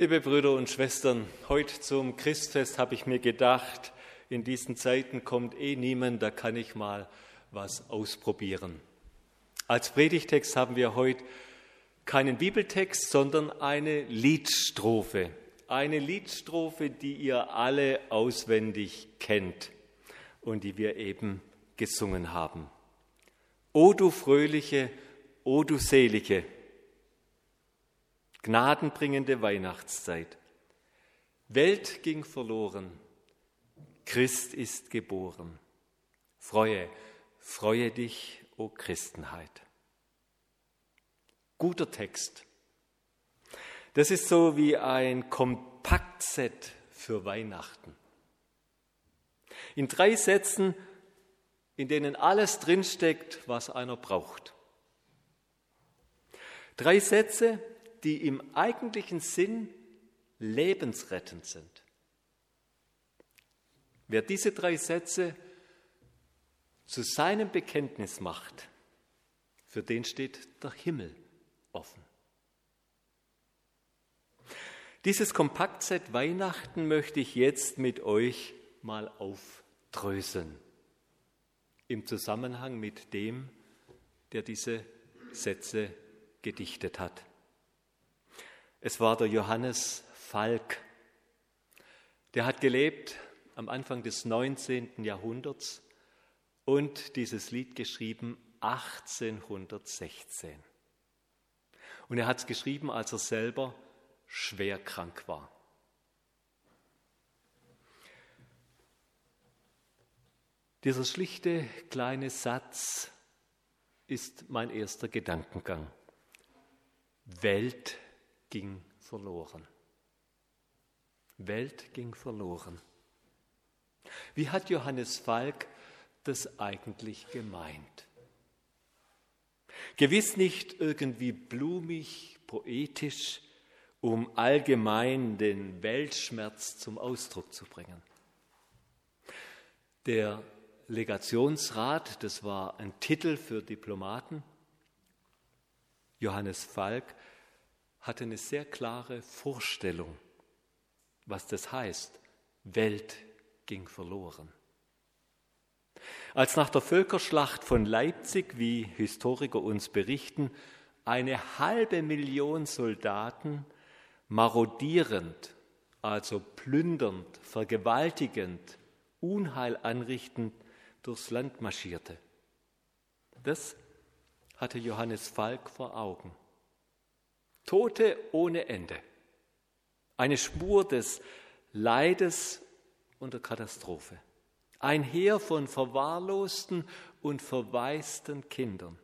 Liebe Brüder und Schwestern, heute zum Christfest habe ich mir gedacht, in diesen Zeiten kommt eh niemand, da kann ich mal was ausprobieren. Als Predigtext haben wir heute keinen Bibeltext, sondern eine Liedstrophe. Eine Liedstrophe, die ihr alle auswendig kennt und die wir eben gesungen haben. O du fröhliche, o du selige, gnadenbringende Weihnachtszeit. Welt ging verloren, Christ ist geboren. Freue, freue dich, o Christenheit. Guter Text. Das ist so wie ein Kompaktset für Weihnachten. In drei Sätzen, in denen alles drinsteckt, was einer braucht. Drei Sätze, die im eigentlichen Sinn lebensrettend sind. Wer diese drei Sätze zu seinem Bekenntnis macht, für den steht der Himmel offen. Dieses Kompaktset Weihnachten möchte ich jetzt mit euch mal aufdröseln. Im Zusammenhang mit dem, der diese Sätze gedichtet hat. Es war der Johannes Falk. Der hat gelebt am Anfang des 19. Jahrhunderts und dieses Lied geschrieben 1816. Und er hat es geschrieben, als er selber schwer krank war. Dieser schlichte kleine Satz ist mein erster Gedankengang. Welt ging verloren. Welt ging verloren. Wie hat Johannes Falk das eigentlich gemeint? Gewiss nicht irgendwie blumig, poetisch, um allgemein den Weltschmerz zum Ausdruck zu bringen. Der Legationsrat, das war ein Titel für Diplomaten, Johannes Falk hatte eine sehr klare Vorstellung, was das heißt. Welt ging verloren. Als nach der Völkerschlacht von Leipzig, wie Historiker uns berichten, eine halbe Million Soldaten marodierend, also plündernd, vergewaltigend, Unheil anrichtend durchs Land marschierte. Das hatte Johannes Falk vor Augen. Tote ohne Ende. Eine Spur des Leides und der Katastrophe. Ein Heer von verwahrlosten und verwaisten Kindern.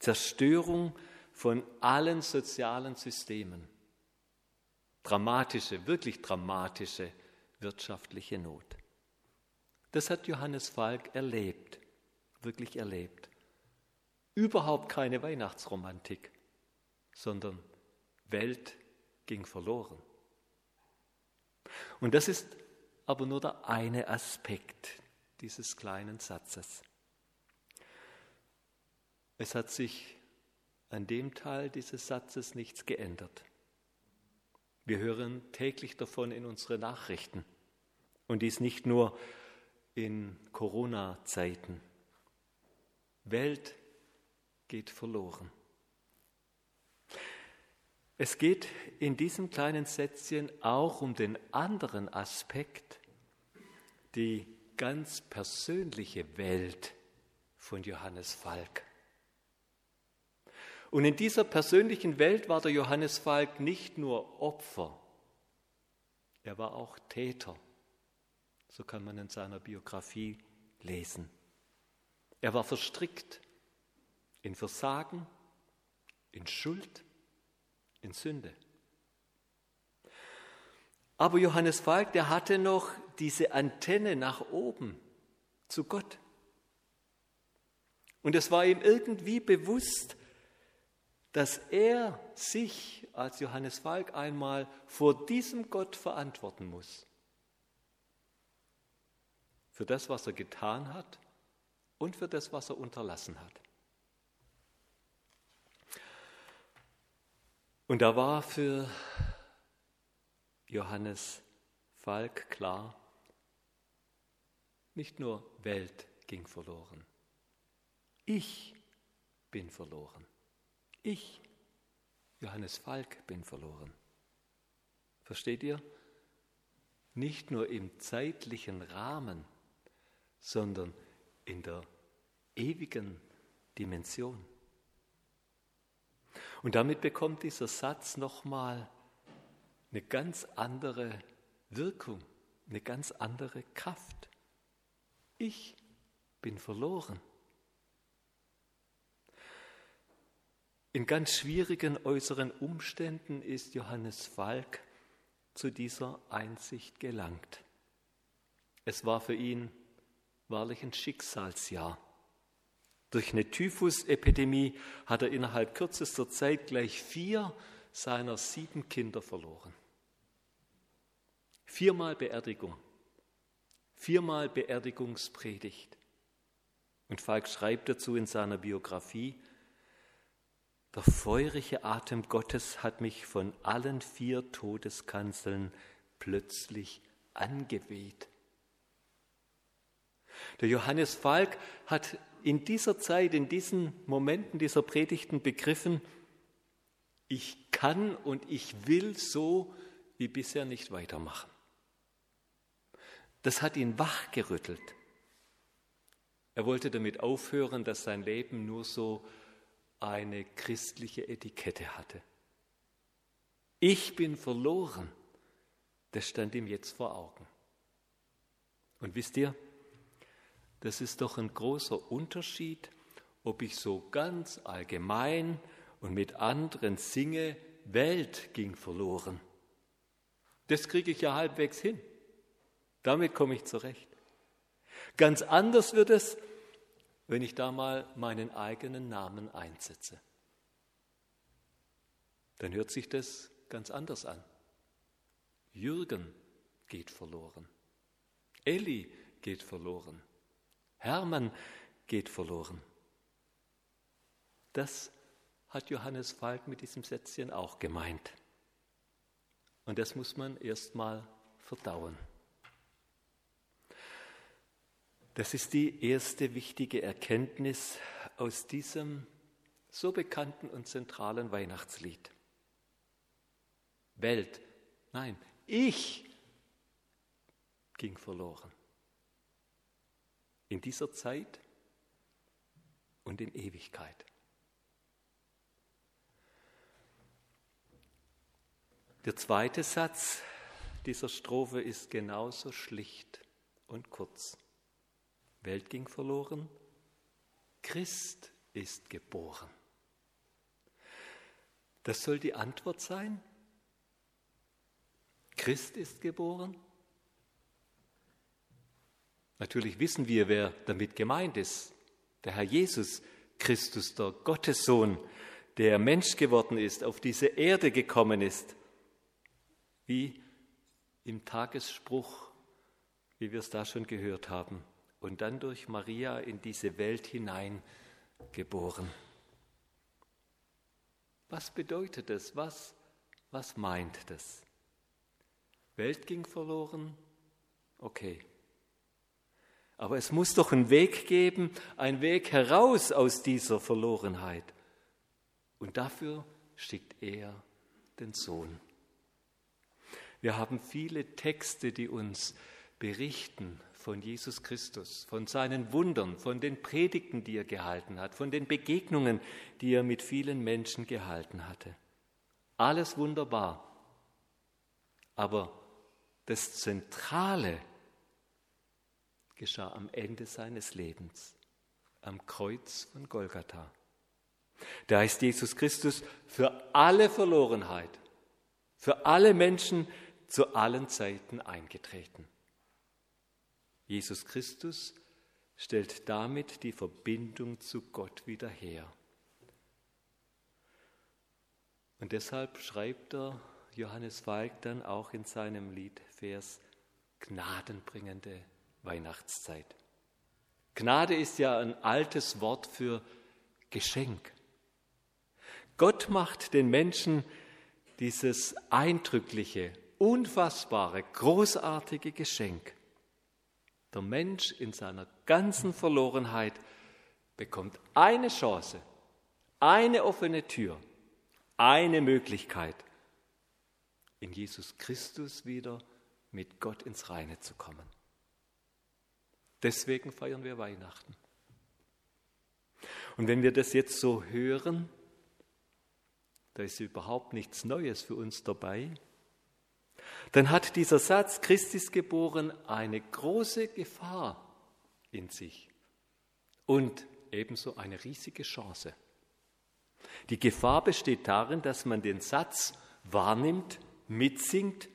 Zerstörung von allen sozialen Systemen. Dramatische, wirklich dramatische wirtschaftliche Not. Das hat Johannes Falk erlebt, wirklich erlebt. Überhaupt keine Weihnachtsromantik sondern Welt ging verloren. Und das ist aber nur der eine Aspekt dieses kleinen Satzes. Es hat sich an dem Teil dieses Satzes nichts geändert. Wir hören täglich davon in unsere Nachrichten. Und dies nicht nur in Corona-Zeiten. Welt geht verloren. Es geht in diesem kleinen Sätzchen auch um den anderen Aspekt, die ganz persönliche Welt von Johannes Falk. Und in dieser persönlichen Welt war der Johannes Falk nicht nur Opfer, er war auch Täter. So kann man in seiner Biografie lesen. Er war verstrickt in Versagen, in Schuld, in Sünde. Aber Johannes Falk, der hatte noch diese Antenne nach oben zu Gott. Und es war ihm irgendwie bewusst, dass er sich als Johannes Falk einmal vor diesem Gott verantworten muss. Für das, was er getan hat und für das, was er unterlassen hat. Und da war für Johannes Falk klar, nicht nur Welt ging verloren, ich bin verloren. Ich, Johannes Falk, bin verloren. Versteht ihr? Nicht nur im zeitlichen Rahmen, sondern in der ewigen Dimension. Und damit bekommt dieser Satz nochmal eine ganz andere Wirkung, eine ganz andere Kraft. Ich bin verloren. In ganz schwierigen äußeren Umständen ist Johannes Falk zu dieser Einsicht gelangt. Es war für ihn wahrlich ein Schicksalsjahr. Durch eine Typhusepidemie hat er innerhalb kürzester Zeit gleich vier seiner sieben Kinder verloren. Viermal Beerdigung, viermal Beerdigungspredigt. Und Falk schreibt dazu in seiner Biografie, der feurige Atem Gottes hat mich von allen vier Todeskanzeln plötzlich angeweht. Der Johannes Falk hat in dieser Zeit, in diesen Momenten dieser Predigten begriffen, ich kann und ich will so wie bisher nicht weitermachen. Das hat ihn wachgerüttelt. Er wollte damit aufhören, dass sein Leben nur so eine christliche Etikette hatte. Ich bin verloren, das stand ihm jetzt vor Augen. Und wisst ihr, das ist doch ein großer Unterschied, ob ich so ganz allgemein und mit anderen singe, Welt ging verloren. Das kriege ich ja halbwegs hin. Damit komme ich zurecht. Ganz anders wird es, wenn ich da mal meinen eigenen Namen einsetze. Dann hört sich das ganz anders an. Jürgen geht verloren. Elli geht verloren. Hermann geht verloren. Das hat Johannes Falk mit diesem Sätzchen auch gemeint. Und das muss man erst mal verdauen. Das ist die erste wichtige Erkenntnis aus diesem so bekannten und zentralen Weihnachtslied. Welt, nein, ich ging verloren. In dieser Zeit und in Ewigkeit. Der zweite Satz dieser Strophe ist genauso schlicht und kurz. Welt ging verloren, Christ ist geboren. Das soll die Antwort sein? Christ ist geboren? Natürlich wissen wir, wer damit gemeint ist. Der Herr Jesus Christus, der Gottessohn, der Mensch geworden ist, auf diese Erde gekommen ist, wie im Tagesspruch, wie wir es da schon gehört haben und dann durch Maria in diese Welt hinein geboren. Was bedeutet das? Was, was meint das? Welt ging verloren? Okay. Aber es muss doch einen Weg geben, einen Weg heraus aus dieser Verlorenheit. Und dafür schickt er den Sohn. Wir haben viele Texte, die uns berichten von Jesus Christus, von seinen Wundern, von den Predigten, die er gehalten hat, von den Begegnungen, die er mit vielen Menschen gehalten hatte. Alles wunderbar. Aber das Zentrale geschah am Ende seines Lebens, am Kreuz von Golgatha. Da ist Jesus Christus für alle Verlorenheit, für alle Menschen zu allen Zeiten eingetreten. Jesus Christus stellt damit die Verbindung zu Gott wieder her. Und deshalb schreibt er Johannes Falk dann auch in seinem Liedvers gnadenbringende Weihnachtszeit. Gnade ist ja ein altes Wort für Geschenk. Gott macht den Menschen dieses eindrückliche, unfassbare, großartige Geschenk. Der Mensch in seiner ganzen Verlorenheit bekommt eine Chance, eine offene Tür, eine Möglichkeit, in Jesus Christus wieder mit Gott ins Reine zu kommen. Deswegen feiern wir Weihnachten. Und wenn wir das jetzt so hören, da ist überhaupt nichts Neues für uns dabei, dann hat dieser Satz, Christ ist geboren, eine große Gefahr in sich und ebenso eine riesige Chance. Die Gefahr besteht darin, dass man den Satz wahrnimmt, mitsingt,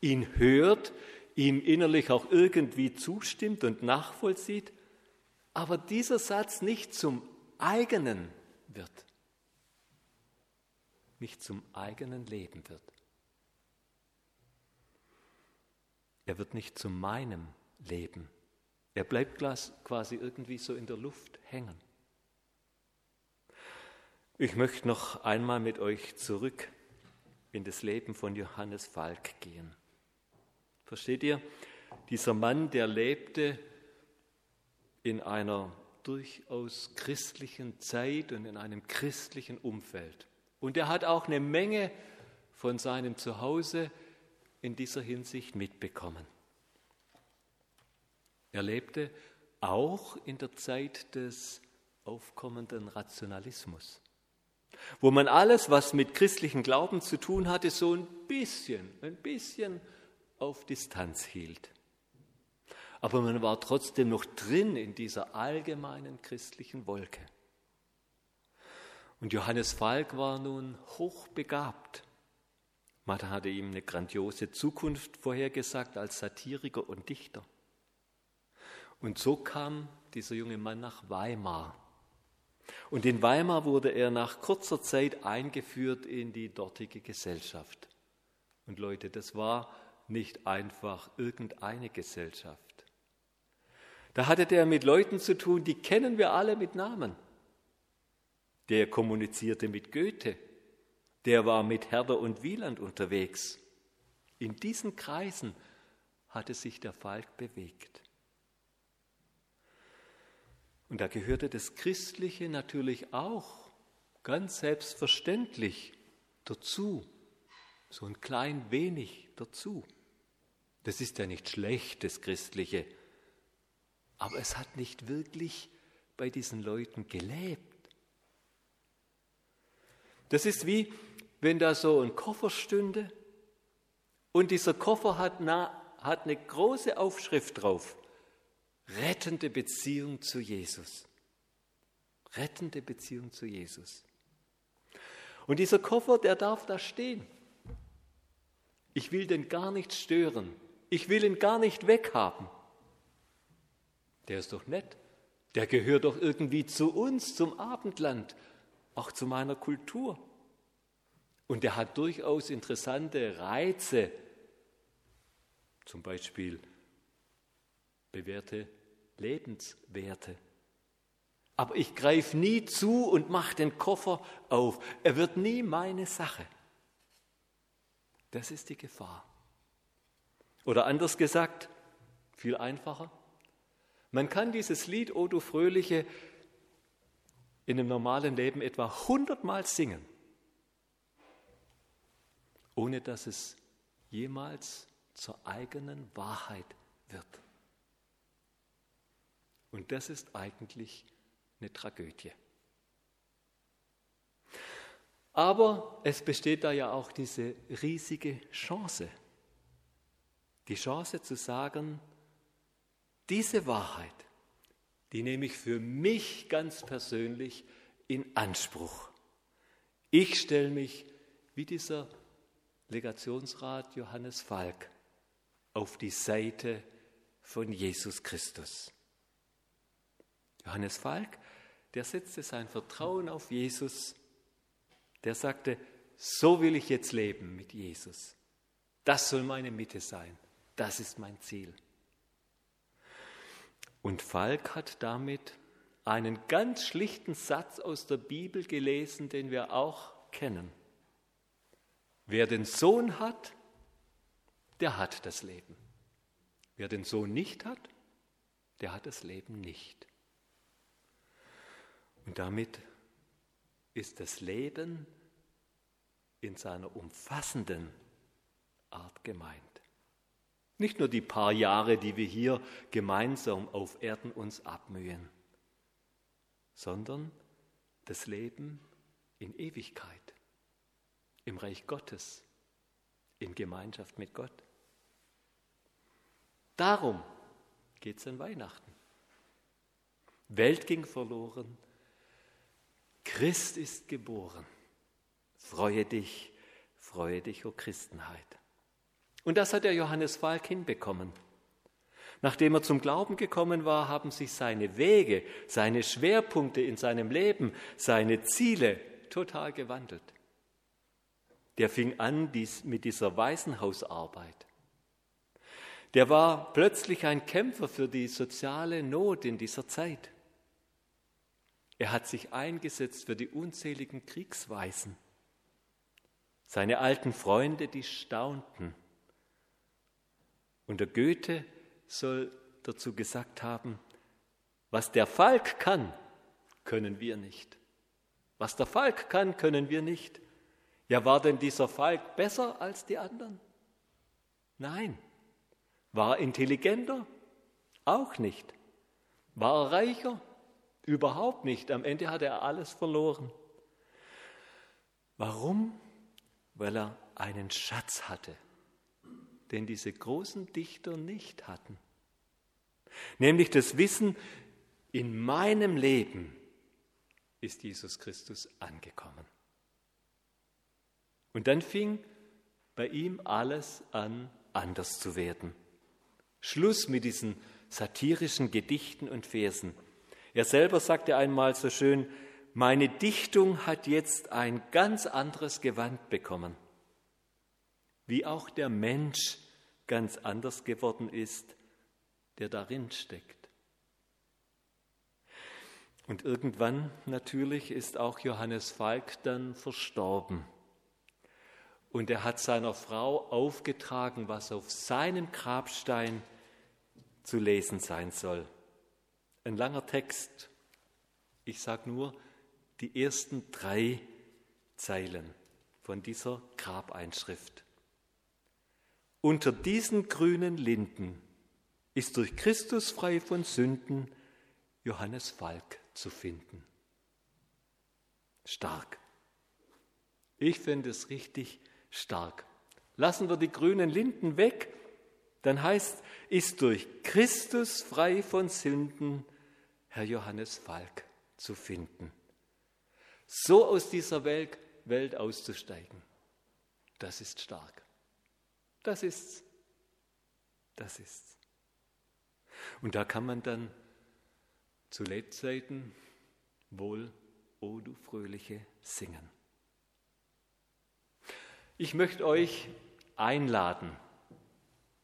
ihn hört, ihm innerlich auch irgendwie zustimmt und nachvollzieht, aber dieser Satz nicht zum eigenen wird, nicht zum eigenen Leben wird. Er wird nicht zu meinem Leben. Er bleibt quasi irgendwie so in der Luft hängen. Ich möchte noch einmal mit euch zurück in das Leben von Johannes Falk gehen. Versteht ihr? Dieser Mann, der lebte in einer durchaus christlichen Zeit und in einem christlichen Umfeld. Und er hat auch eine Menge von seinem Zuhause in dieser Hinsicht mitbekommen. Er lebte auch in der Zeit des aufkommenden Rationalismus, wo man alles, was mit christlichem Glauben zu tun hatte, so ein bisschen, ein bisschen auf Distanz hielt. Aber man war trotzdem noch drin in dieser allgemeinen christlichen Wolke. Und Johannes Falk war nun hochbegabt. Man hatte ihm eine grandiose Zukunft vorhergesagt als Satiriker und Dichter. Und so kam dieser junge Mann nach Weimar. Und in Weimar wurde er nach kurzer Zeit eingeführt in die dortige Gesellschaft. Und Leute, das war nicht einfach irgendeine Gesellschaft. Da hatte der mit Leuten zu tun, die kennen wir alle mit Namen. Der kommunizierte mit Goethe, der war mit Herder und Wieland unterwegs. In diesen Kreisen hatte sich der Falk bewegt. Und da gehörte das Christliche natürlich auch ganz selbstverständlich dazu, so ein klein wenig dazu. Das ist ja nicht schlecht, das Christliche, aber es hat nicht wirklich bei diesen Leuten gelebt. Das ist wie, wenn da so ein Koffer stünde und dieser Koffer hat, na, hat eine große Aufschrift drauf rettende Beziehung zu Jesus. Rettende Beziehung zu Jesus. Und dieser Koffer, der darf da stehen. Ich will den gar nicht stören. Ich will ihn gar nicht weghaben. Der ist doch nett. Der gehört doch irgendwie zu uns, zum Abendland, auch zu meiner Kultur. Und der hat durchaus interessante Reize, zum Beispiel bewährte Lebenswerte. Aber ich greife nie zu und mache den Koffer auf. Er wird nie meine Sache. Das ist die Gefahr. Oder anders gesagt, viel einfacher. Man kann dieses Lied O du Fröhliche in einem normalen Leben etwa hundertmal singen, ohne dass es jemals zur eigenen Wahrheit wird. Und das ist eigentlich eine Tragödie. Aber es besteht da ja auch diese riesige Chance. Die Chance zu sagen, diese Wahrheit, die nehme ich für mich ganz persönlich in Anspruch. Ich stelle mich, wie dieser Legationsrat Johannes Falk, auf die Seite von Jesus Christus. Johannes Falk, der setzte sein Vertrauen auf Jesus. Der sagte, so will ich jetzt leben mit Jesus. Das soll meine Mitte sein. Das ist mein Ziel. Und Falk hat damit einen ganz schlichten Satz aus der Bibel gelesen, den wir auch kennen. Wer den Sohn hat, der hat das Leben. Wer den Sohn nicht hat, der hat das Leben nicht. Und damit ist das Leben in seiner umfassenden Art gemeint. Nicht nur die paar Jahre, die wir hier gemeinsam auf Erden uns abmühen, sondern das Leben in Ewigkeit, im Reich Gottes, in Gemeinschaft mit Gott. Darum geht es an Weihnachten. Welt ging verloren, Christ ist geboren. Freue dich, freue dich, o oh Christenheit. Und das hat der Johannes Falk hinbekommen. Nachdem er zum Glauben gekommen war, haben sich seine Wege, seine Schwerpunkte in seinem Leben, seine Ziele total gewandelt. Der fing an dies, mit dieser Waisenhausarbeit. Der war plötzlich ein Kämpfer für die soziale Not in dieser Zeit. Er hat sich eingesetzt für die unzähligen Kriegsweisen. Seine alten Freunde, die staunten. Und der Goethe soll dazu gesagt haben, was der Falk kann, können wir nicht. Was der Falk kann, können wir nicht. Ja, war denn dieser Falk besser als die anderen? Nein. War er intelligenter? Auch nicht. War er reicher? Überhaupt nicht. Am Ende hat er alles verloren. Warum? Weil er einen Schatz hatte den diese großen Dichter nicht hatten. Nämlich das Wissen, in meinem Leben ist Jesus Christus angekommen. Und dann fing bei ihm alles an, anders zu werden. Schluss mit diesen satirischen Gedichten und Versen. Er selber sagte einmal so schön, meine Dichtung hat jetzt ein ganz anderes Gewand bekommen wie auch der Mensch ganz anders geworden ist, der darin steckt. Und irgendwann natürlich ist auch Johannes Falk dann verstorben. Und er hat seiner Frau aufgetragen, was auf seinem Grabstein zu lesen sein soll. Ein langer Text. Ich sage nur die ersten drei Zeilen von dieser Grabeinschrift. Unter diesen grünen Linden ist durch Christus frei von Sünden Johannes Falk zu finden. Stark. Ich finde es richtig stark. Lassen wir die grünen Linden weg, dann heißt, ist durch Christus frei von Sünden Herr Johannes Falk zu finden. So aus dieser Welt, Welt auszusteigen, das ist stark. Das ist's. Das ist's. Und da kann man dann zu Lebzeiten wohl, o du Fröhliche, singen. Ich möchte euch einladen.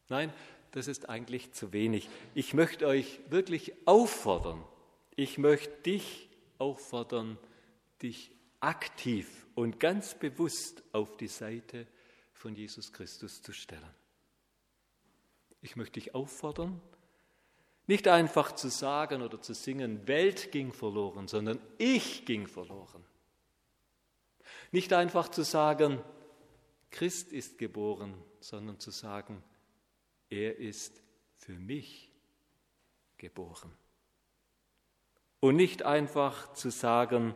Nein, das ist eigentlich zu wenig. Ich möchte euch wirklich auffordern. Ich möchte dich auffordern, dich aktiv und ganz bewusst auf die Seite von Jesus Christus zu stellen. Ich möchte dich auffordern, nicht einfach zu sagen oder zu singen, Welt ging verloren, sondern ich ging verloren. Nicht einfach zu sagen, Christ ist geboren, sondern zu sagen, er ist für mich geboren. Und nicht einfach zu sagen,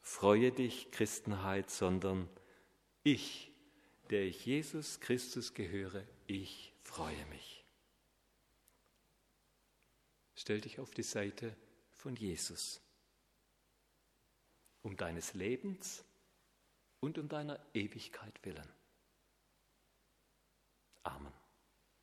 freue dich Christenheit, sondern ich der ich Jesus Christus gehöre, ich freue mich. Stell dich auf die Seite von Jesus, um deines Lebens und um deiner Ewigkeit willen. Amen.